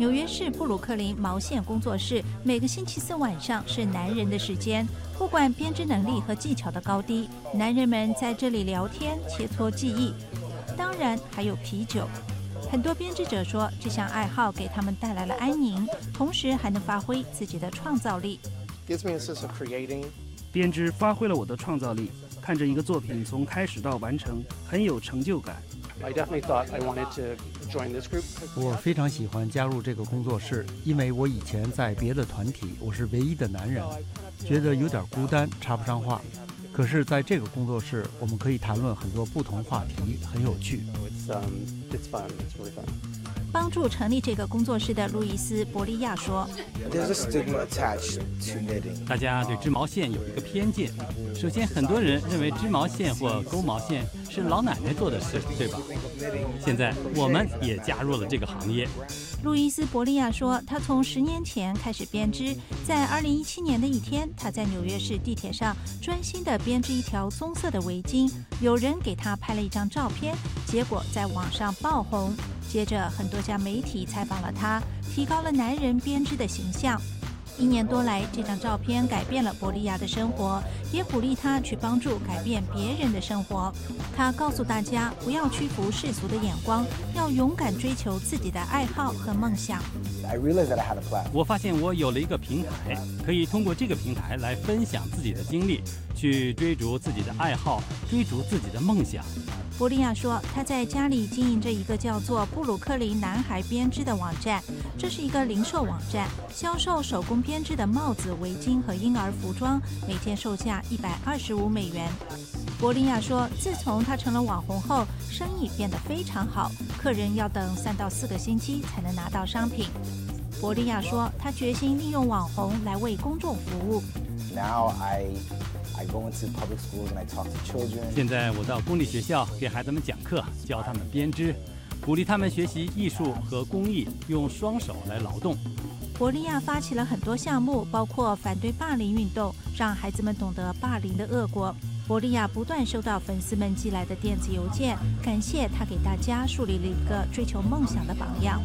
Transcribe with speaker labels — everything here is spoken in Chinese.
Speaker 1: 纽约市布鲁克林毛线工作室每个星期四晚上是男人的时间，不管编织能力和技巧的高低，男人们在这里聊天、切磋技艺，当然还有啤酒。很多编织者说，这项爱好给他们带来了安宁，同时还能发挥自己的创造力。
Speaker 2: 编织发挥了我的创造力，看着一个作品从开始到完成，很有成就感。
Speaker 3: 我非常喜欢加入这个工作室，因为我以前在别的团体，我是唯一的男人，觉得有点孤单，插不上话。可是在这个工作室，我们可以谈论很多不同话题，很有趣。
Speaker 1: 帮助成立这个工作室的路易斯·伯利亚说：“
Speaker 4: 大家对织毛线有一个偏见。首先，很多人认为织毛线或钩毛线是老奶奶做的事，对吧？现在我们也加入了这个行业。”
Speaker 1: 路易斯·伯利亚说：“他从十年前开始编织，在2017年的一天，他在纽约市地铁上专心地编织一条棕色的围巾。有人给他拍了一张照片，结果在网上爆红。接着，很多家媒体采访了他，提高了男人编织的形象。”一年多来，这张照片改变了伯利亚的生活，也鼓励他去帮助改变别人的生活。他告诉大家，不要屈服世俗的眼光，要勇敢追求自己的爱好和梦想。
Speaker 4: 我发现我有了一个平台，可以通过这个平台来分享自己的经历，去追逐自己的爱好，追逐自己的梦想。
Speaker 1: 伯利亚说，他在家里经营着一个叫做“布鲁克林男孩编织”的网站，这是一个零售网站，销售手工编织的帽子、围巾和婴儿服装，每件售价一百二十五美元。伯利亚说，自从他成了网红后，生意变得非常好，客人要等三到四个星期才能拿到商品。伯利亚说，他决心利用网红来为公众服务。
Speaker 5: Now I I go into public schools and I talk to children.
Speaker 4: 现在我到公立学校给孩子们讲课，教他们编织，鼓励他们学习艺术和工艺，用双手来劳动。
Speaker 1: 伯利亚发起了很多项目，包括反对霸凌运动，让孩子们懂得霸凌的恶果。伯利亚不断收到粉丝们寄来的电子邮件，感谢他给大家树立了一个追求梦想的榜样。